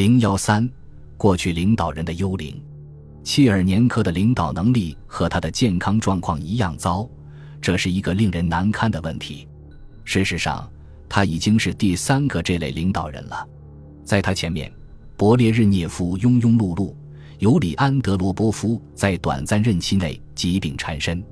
零幺三，过去领导人的幽灵。切尔年科的领导能力和他的健康状况一样糟，这是一个令人难堪的问题。事实上，他已经是第三个这类领导人了。在他前面，勃列日涅夫庸庸碌碌，尤里安德罗波夫在短暂任期内疾病缠身。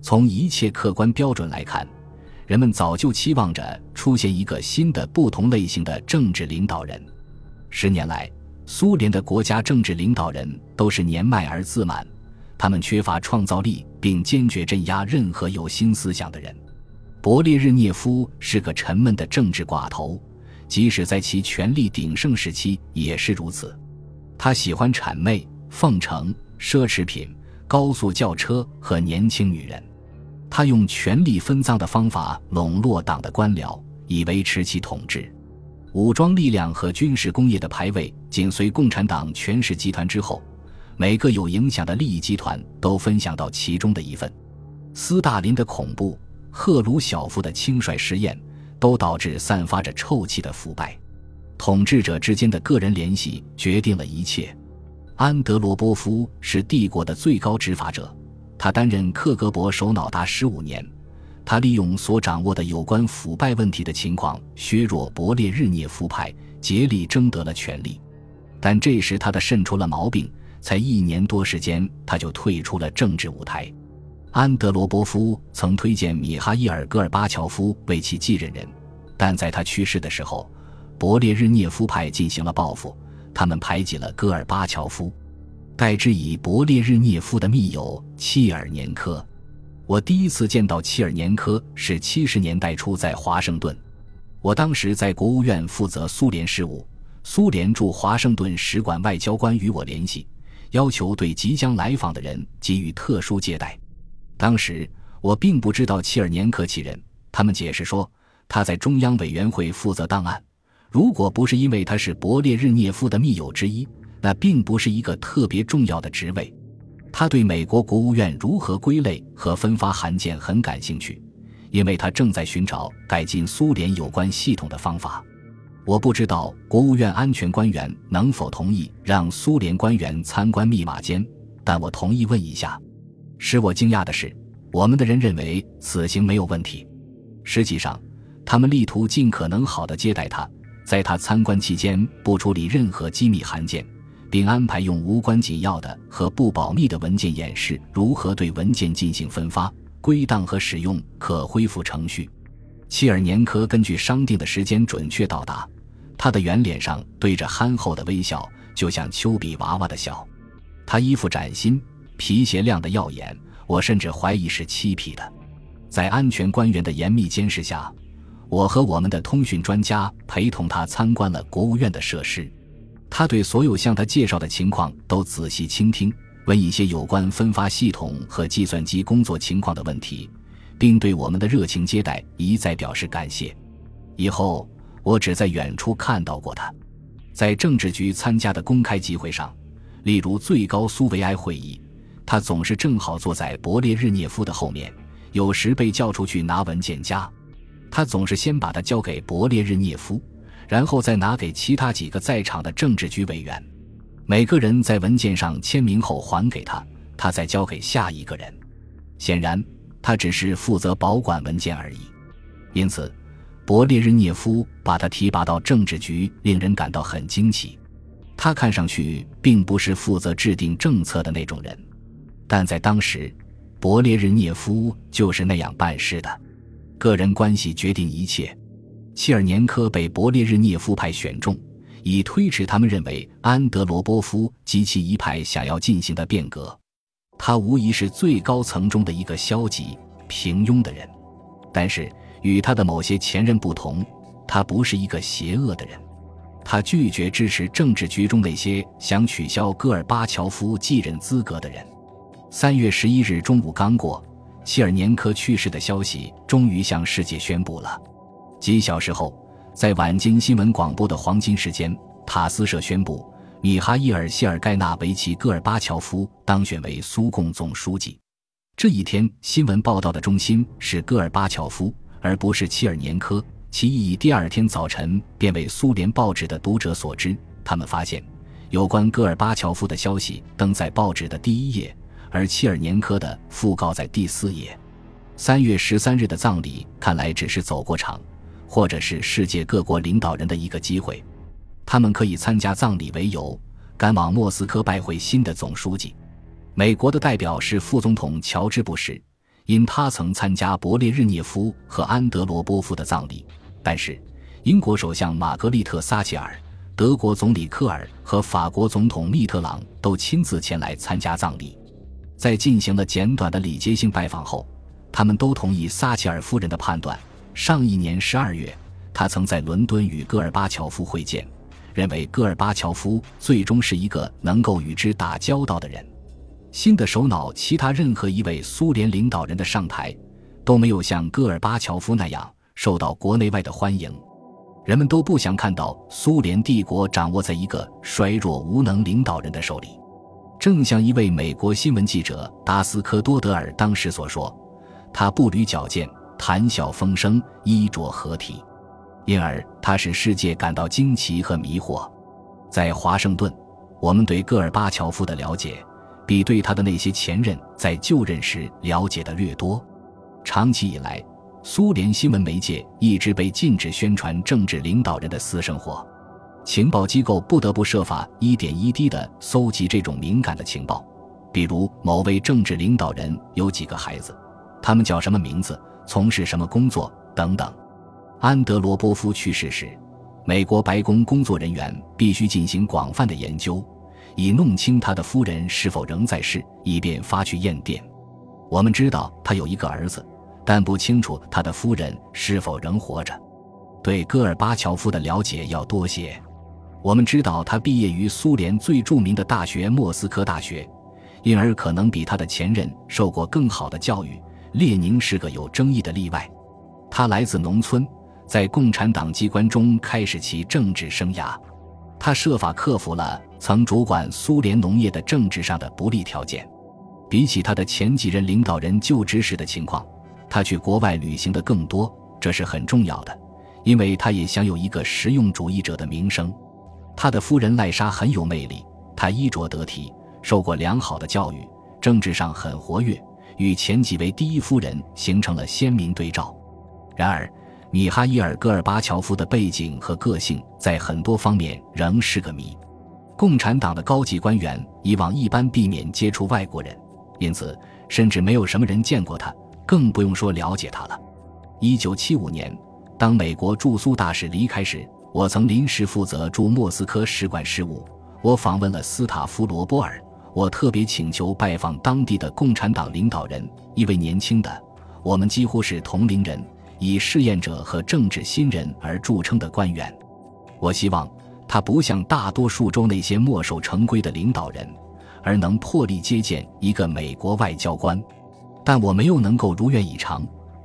从一切客观标准来看，人们早就期望着出现一个新的、不同类型的政治领导人。十年来，苏联的国家政治领导人都是年迈而自满，他们缺乏创造力，并坚决镇压任何有新思想的人。勃列日涅夫是个沉闷的政治寡头，即使在其权力鼎盛时期也是如此。他喜欢谄媚、奉承、奢侈品、高速轿车和年轻女人。他用权力分赃的方法笼络党的官僚，以维持其统治。武装力量和军事工业的排位紧随共产党权势集团之后，每个有影响的利益集团都分享到其中的一份。斯大林的恐怖、赫鲁晓夫的轻率实验，都导致散发着臭气的腐败。统治者之间的个人联系决定了一切。安德罗波夫是帝国的最高执法者，他担任克格勃首脑达十五年。他利用所掌握的有关腐败问题的情况，削弱勃列日涅夫派，竭力争得了权力。但这时他的肾出了毛病，才一年多时间，他就退出了政治舞台。安德罗波夫曾推荐米哈伊尔·戈尔巴乔夫为其继任人，但在他去世的时候，勃列日涅夫派进行了报复，他们排挤了戈尔巴乔夫，代之以勃列日涅夫的密友契尔年科。我第一次见到切尔年科是七十年代初在华盛顿，我当时在国务院负责苏联事务，苏联驻华盛顿使馆外交官与我联系，要求对即将来访的人给予特殊接待。当时我并不知道切尔年科其人，他们解释说他在中央委员会负责档案，如果不是因为他是勃列日涅夫的密友之一，那并不是一个特别重要的职位。他对美国国务院如何归类和分发函件很感兴趣，因为他正在寻找改进苏联有关系统的方法。我不知道国务院安全官员能否同意让苏联官员参观密码间，但我同意问一下。使我惊讶的是，我们的人认为此行没有问题。实际上，他们力图尽可能好的接待他，在他参观期间不处理任何机密函件。并安排用无关紧要的和不保密的文件演示如何对文件进行分发、归档和使用可恢复程序。切尔年科根据商定的时间准确到达，他的圆脸上对着憨厚的微笑，就像丘比娃娃的笑。他衣服崭新，皮鞋亮得耀眼，我甚至怀疑是漆皮的。在安全官员的严密监视下，我和我们的通讯专家陪同他参观了国务院的设施。他对所有向他介绍的情况都仔细倾听，问一些有关分发系统和计算机工作情况的问题，并对我们的热情接待一再表示感谢。以后我只在远处看到过他，在政治局参加的公开集会上，例如最高苏维埃会议，他总是正好坐在勃列日涅夫的后面，有时被叫出去拿文件夹，他总是先把它交给勃列日涅夫。然后再拿给其他几个在场的政治局委员，每个人在文件上签名后还给他，他再交给下一个人。显然，他只是负责保管文件而已。因此，勃列日涅夫把他提拔到政治局，令人感到很惊奇。他看上去并不是负责制定政策的那种人，但在当时，勃列日涅夫就是那样办事的。个人关系决定一切。切尔年科被勃列日涅夫派选中，以推迟他们认为安德罗波夫及其一派想要进行的变革。他无疑是最高层中的一个消极、平庸的人，但是与他的某些前任不同，他不是一个邪恶的人。他拒绝支持政治局中那些想取消戈尔巴乔夫继任资格的人。三月十一日中午刚过，切尔年科去世的消息终于向世界宣布了。几小时后，在晚间新闻广播的黄金时间，塔斯社宣布米哈伊尔·谢尔盖纳维奇·戈尔巴乔夫当选为苏共总书记。这一天，新闻报道的中心是戈尔巴乔夫，而不是切尔年科。其意义第二天早晨便为苏联报纸的读者所知。他们发现，有关戈尔巴乔夫的消息登在报纸的第一页，而切尔年科的讣告在第四页。三月十三日的葬礼看来只是走过场，或者是世界各国领导人的一个机会，他们可以参加葬礼为由，赶往莫斯科拜会新的总书记。美国的代表是副总统乔治·布什，因他曾参加勃列日涅夫和安德罗波夫的葬礼。但是，英国首相玛格丽特·撒切尔、德国总理科尔和法国总统密特朗都亲自前来参加葬礼。在进行了简短的礼节性拜访后，他们都同意撒切尔夫人的判断。上一年十二月，他曾在伦敦与戈尔巴乔夫会见，认为戈尔巴乔夫最终是一个能够与之打交道的人。新的首脑，其他任何一位苏联领导人的上台，都没有像戈尔巴乔夫那样受到国内外的欢迎。人们都不想看到苏联帝国掌握在一个衰弱无能领导人的手里。正像一位美国新闻记者达斯科多德尔当时所说：“他步履矫健，谈笑风生，衣着合体，因而他使世界感到惊奇和迷惑。”在华盛顿，我们对戈尔巴乔夫的了解。比对他的那些前任在就任时了解的略多。长期以来，苏联新闻媒介一直被禁止宣传政治领导人的私生活，情报机构不得不设法一点一滴地搜集这种敏感的情报，比如某位政治领导人有几个孩子，他们叫什么名字，从事什么工作等等。安德罗波夫去世时，美国白宫工作人员必须进行广泛的研究。以弄清他的夫人是否仍在世，以便发去验电。我们知道他有一个儿子，但不清楚他的夫人是否仍活着。对戈尔巴乔夫的了解要多些。我们知道他毕业于苏联最著名的大学莫斯科大学，因而可能比他的前任受过更好的教育。列宁是个有争议的例外。他来自农村，在共产党机关中开始其政治生涯。他设法克服了曾主管苏联农业的政治上的不利条件。比起他的前几任领导人就职时的情况，他去国外旅行的更多，这是很重要的，因为他也享有一个实用主义者的名声。他的夫人赖莎很有魅力，她衣着得体，受过良好的教育，政治上很活跃，与前几位第一夫人形成了鲜明对照。然而。米哈伊尔·戈尔巴乔夫的背景和个性在很多方面仍是个谜。共产党的高级官员以往一般避免接触外国人，因此甚至没有什么人见过他，更不用说了解他了。一九七五年，当美国驻苏大使离开时，我曾临时负责驻莫斯科使馆事务。我访问了斯塔夫罗波尔，我特别请求拜访当地的共产党领导人，一位年轻的，我们几乎是同龄人。以试验者和政治新人而著称的官员，我希望他不像大多数州那些墨守成规的领导人，而能破例接见一个美国外交官。但我没有能够如愿以偿。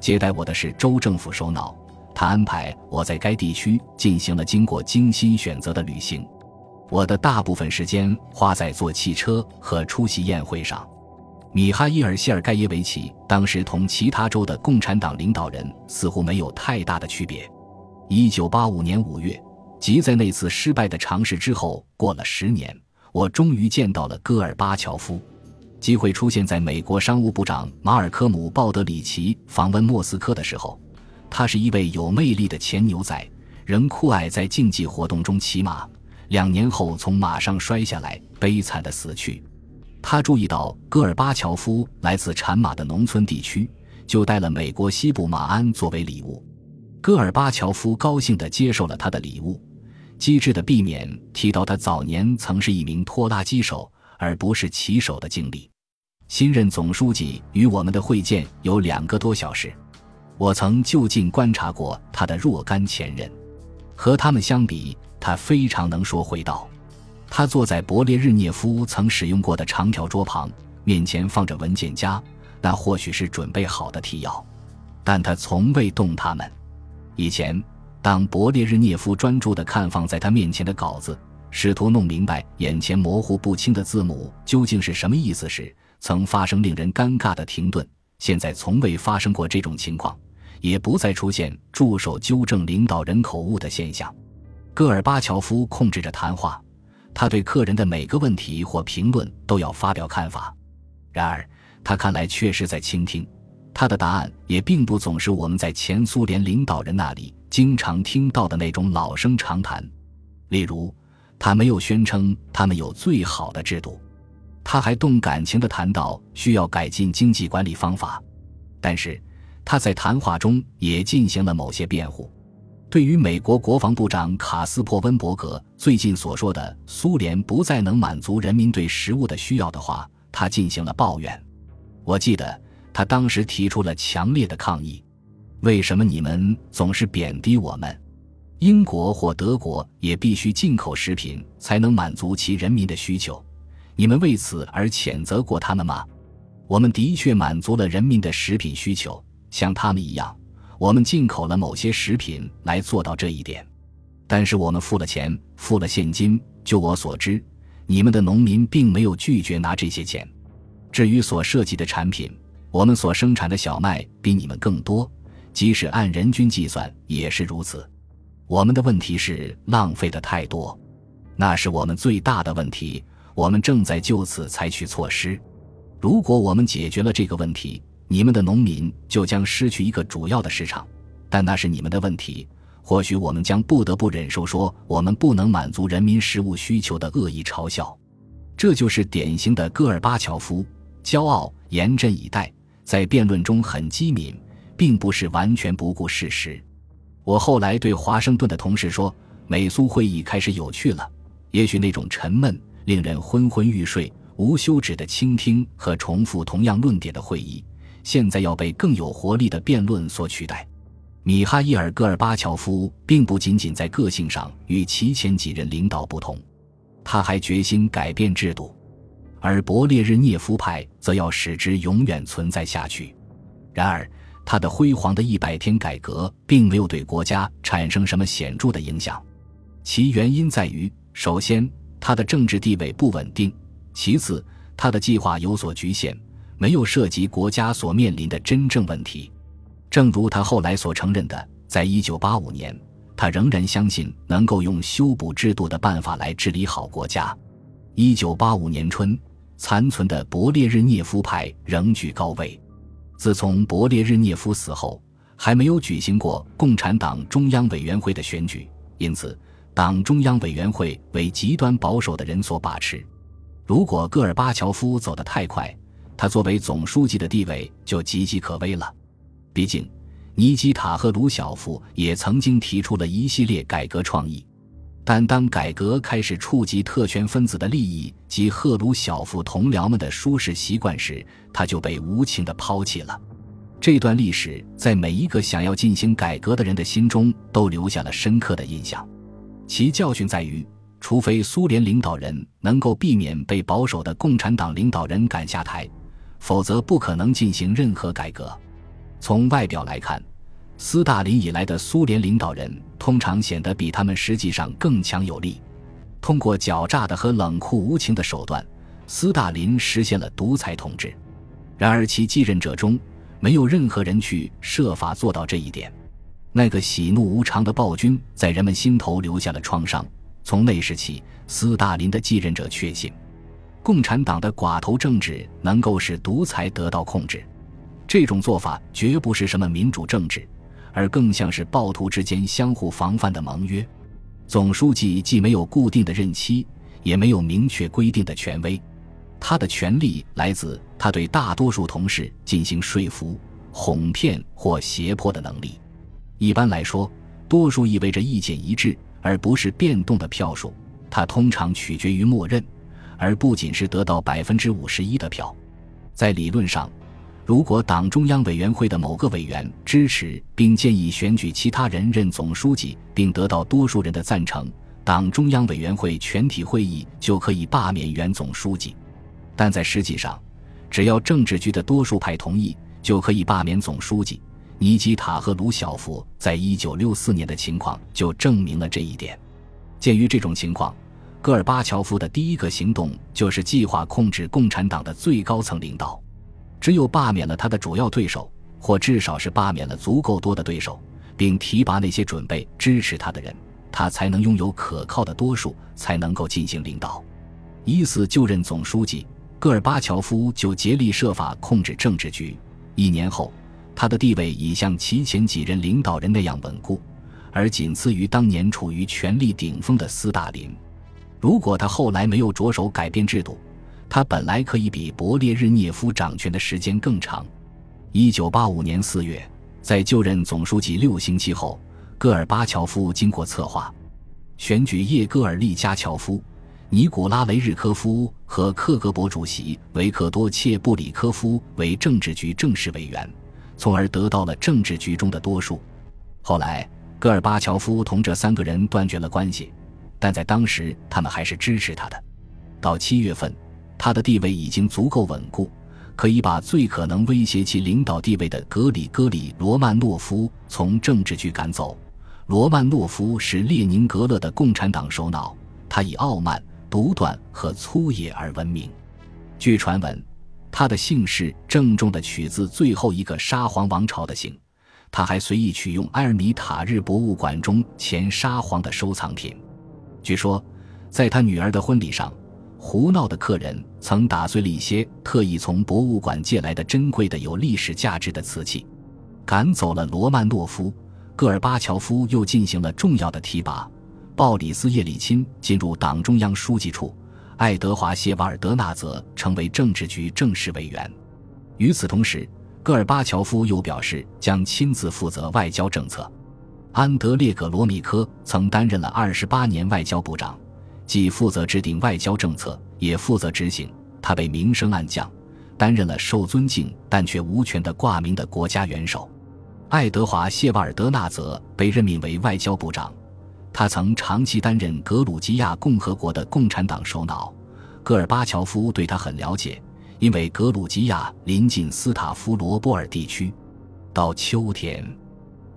接待我的是州政府首脑，他安排我在该地区进行了经过精心选择的旅行。我的大部分时间花在坐汽车和出席宴会上。米哈伊尔·谢尔盖耶维奇当时同其他州的共产党领导人似乎没有太大的区别。一九八五年五月，即在那次失败的尝试之后，过了十年，我终于见到了戈尔巴乔夫。机会出现在美国商务部长马尔科姆·鲍德里奇访问莫斯科的时候。他是一位有魅力的前牛仔，仍酷爱在竞技活动中骑马。两年后，从马上摔下来，悲惨的死去。他注意到戈尔巴乔夫来自产马的农村地区，就带了美国西部马鞍作为礼物。戈尔巴乔夫高兴地接受了他的礼物，机智地避免提到他早年曾是一名拖拉机手而不是骑手的经历。新任总书记与我们的会见有两个多小时，我曾就近观察过他的若干前任，和他们相比，他非常能说会道。他坐在勃列日涅夫曾使用过的长条桌旁，面前放着文件夹，那或许是准备好的提要，但他从未动它们。以前，当勃列日涅夫专注地看放在他面前的稿子，试图弄明白眼前模糊不清的字母究竟是什么意思时，曾发生令人尴尬的停顿。现在从未发生过这种情况，也不再出现助手纠正领导人口误的现象。戈尔巴乔夫控制着谈话，他对客人的每个问题或评论都要发表看法。然而，他看来确实在倾听。他的答案也并不总是我们在前苏联领导人那里经常听到的那种老生常谈。例如，他没有宣称他们有最好的制度，他还动感情地谈到需要改进经济管理方法。但是，他在谈话中也进行了某些辩护。对于美国国防部长卡斯珀温伯格最近所说的“苏联不再能满足人民对食物的需要”的话，他进行了抱怨。我记得他当时提出了强烈的抗议：“为什么你们总是贬低我们？英国或德国也必须进口食品才能满足其人民的需求，你们为此而谴责过他们吗？”我们的确满足了人民的食品需求，像他们一样，我们进口了某些食品来做到这一点。但是我们付了钱，付了现金。就我所知，你们的农民并没有拒绝拿这些钱。至于所涉及的产品，我们所生产的小麦比你们更多，即使按人均计算也是如此。我们的问题是浪费的太多，那是我们最大的问题。我们正在就此采取措施。如果我们解决了这个问题，你们的农民就将失去一个主要的市场，但那是你们的问题。或许我们将不得不忍受说我们不能满足人民食物需求的恶意嘲笑。这就是典型的戈尔巴乔夫，骄傲、严阵以待，在辩论中很机敏，并不是完全不顾事实。我后来对华盛顿的同事说，美苏会议开始有趣了。也许那种沉闷、令人昏昏欲睡。无休止的倾听和重复同样论点的会议，现在要被更有活力的辩论所取代。米哈伊尔·戈尔巴乔夫并不仅仅在个性上与其前几任领导不同，他还决心改变制度，而勃列日涅夫派则要使之永远存在下去。然而，他的辉煌的一百天改革并没有对国家产生什么显著的影响，其原因在于：首先，他的政治地位不稳定。其次，他的计划有所局限，没有涉及国家所面临的真正问题。正如他后来所承认的，在一九八五年，他仍然相信能够用修补制度的办法来治理好国家。一九八五年春，残存的勃列日涅夫派仍居高位。自从勃列日涅夫死后，还没有举行过共产党中央委员会的选举，因此，党中央委员会为极端保守的人所把持。如果戈尔巴乔夫走得太快，他作为总书记的地位就岌岌可危了。毕竟，尼基塔和卢晓夫也曾经提出了一系列改革创意，但当改革开始触及特权分子的利益及赫鲁晓夫同僚们的舒适习惯时，他就被无情地抛弃了。这段历史在每一个想要进行改革的人的心中都留下了深刻的印象，其教训在于。除非苏联领导人能够避免被保守的共产党领导人赶下台，否则不可能进行任何改革。从外表来看，斯大林以来的苏联领导人通常显得比他们实际上更强有力。通过狡诈的和冷酷无情的手段，斯大林实现了独裁统治。然而，其继任者中没有任何人去设法做到这一点。那个喜怒无常的暴君在人们心头留下了创伤。从那时起，斯大林的继任者确信，共产党的寡头政治能够使独裁得到控制。这种做法绝不是什么民主政治，而更像是暴徒之间相互防范的盟约。总书记既没有固定的任期，也没有明确规定的权威，他的权力来自他对大多数同事进行说服、哄骗或胁迫的能力。一般来说，多数意味着意见一致。而不是变动的票数，它通常取决于默认，而不仅是得到百分之五十一的票。在理论上，如果党中央委员会的某个委员支持并建议选举其他人任总书记，并得到多数人的赞成，党中央委员会全体会议就可以罢免原总书记。但在实际上，只要政治局的多数派同意，就可以罢免总书记。尼基塔和卢晓夫在一九六四年的情况就证明了这一点。鉴于这种情况，戈尔巴乔夫的第一个行动就是计划控制共产党的最高层领导。只有罢免了他的主要对手，或至少是罢免了足够多的对手，并提拔那些准备支持他的人，他才能拥有可靠的多数，才能够进行领导。一四就任总书记，戈尔巴乔夫就竭力设法控制政治局。一年后，他的地位已像其前几任领导人那样稳固，而仅次于当年处于权力顶峰的斯大林。如果他后来没有着手改变制度，他本来可以比勃列日涅夫掌权的时间更长。一九八五年四月，在就任总书记六星期后，戈尔巴乔夫经过策划，选举叶戈尔利加乔夫、尼古拉维日科夫和克格勃主席维克多切布里科夫为政治局正式委员，从而得到了政治局中的多数。后来，戈尔巴乔夫同这三个人断绝了关系。但在当时，他们还是支持他的。到七月份，他的地位已经足够稳固，可以把最可能威胁其领导地位的格里戈里·罗曼诺夫从政治局赶走。罗曼诺夫是列宁格勒的共产党首脑，他以傲慢、独断和粗野而闻名。据传闻，他的姓氏郑重地取自最后一个沙皇王朝的姓。他还随意取用埃尔米塔日博物馆中前沙皇的收藏品。据说，在他女儿的婚礼上，胡闹的客人曾打碎了一些特意从博物馆借来的珍贵的有历史价值的瓷器。赶走了罗曼诺夫，戈尔巴乔夫又进行了重要的提拔：鲍里斯·叶利钦进入党中央书记处，爱德华·谢瓦尔德纳泽成为政治局正式委员。与此同时，戈尔巴乔夫又表示将亲自负责外交政策。安德烈·格罗米科曾担任了二十八年外交部长，既负责制定外交政策，也负责执行。他被明升暗降，担任了受尊敬但却无权的挂名的国家元首。爱德华·谢瓦尔德纳泽被任命为外交部长，他曾长期担任格鲁吉亚共和国的共产党首脑。戈尔巴乔夫对他很了解，因为格鲁吉亚临近斯塔夫罗波尔地区。到秋天。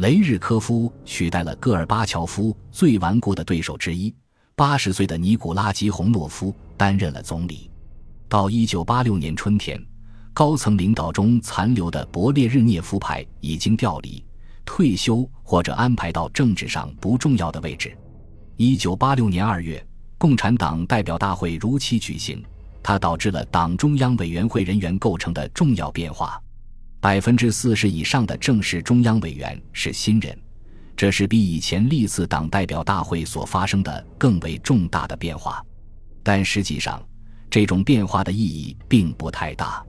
雷日科夫取代了戈尔巴乔夫最顽固的对手之一，八十岁的尼古拉基洪诺夫担任了总理。到一九八六年春天，高层领导中残留的勃列日涅夫派已经调离、退休或者安排到政治上不重要的位置。一九八六年二月，共产党代表大会如期举行，它导致了党中央委员会人员构成的重要变化。百分之四十以上的正式中央委员是新人，这是比以前历次党代表大会所发生的更为重大的变化。但实际上，这种变化的意义并不太大，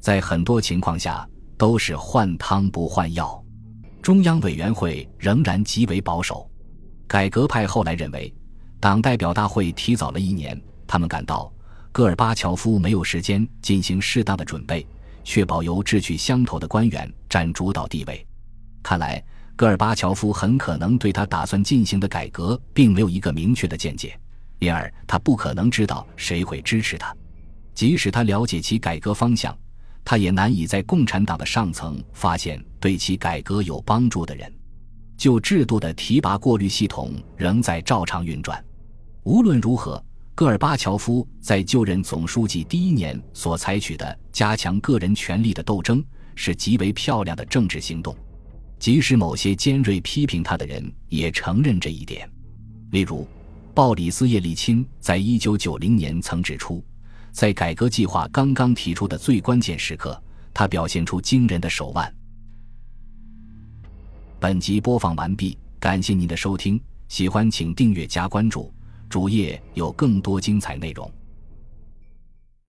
在很多情况下都是换汤不换药。中央委员会仍然极为保守。改革派后来认为，党代表大会提早了一年，他们感到戈尔巴乔夫没有时间进行适当的准备。确保由志趣相投的官员占主导地位。看来，戈尔巴乔夫很可能对他打算进行的改革并没有一个明确的见解，因而他不可能知道谁会支持他。即使他了解其改革方向，他也难以在共产党的上层发现对其改革有帮助的人。就制度的提拔过滤系统仍在照常运转。无论如何。戈尔巴乔夫在就任总书记第一年所采取的加强个人权力的斗争是极为漂亮的政治行动，即使某些尖锐批评他的人也承认这一点。例如，鲍里斯·叶利钦在一九九零年曾指出，在改革计划刚刚提出的最关键时刻，他表现出惊人的手腕。本集播放完毕，感谢您的收听，喜欢请订阅加关注。主页有更多精彩内容。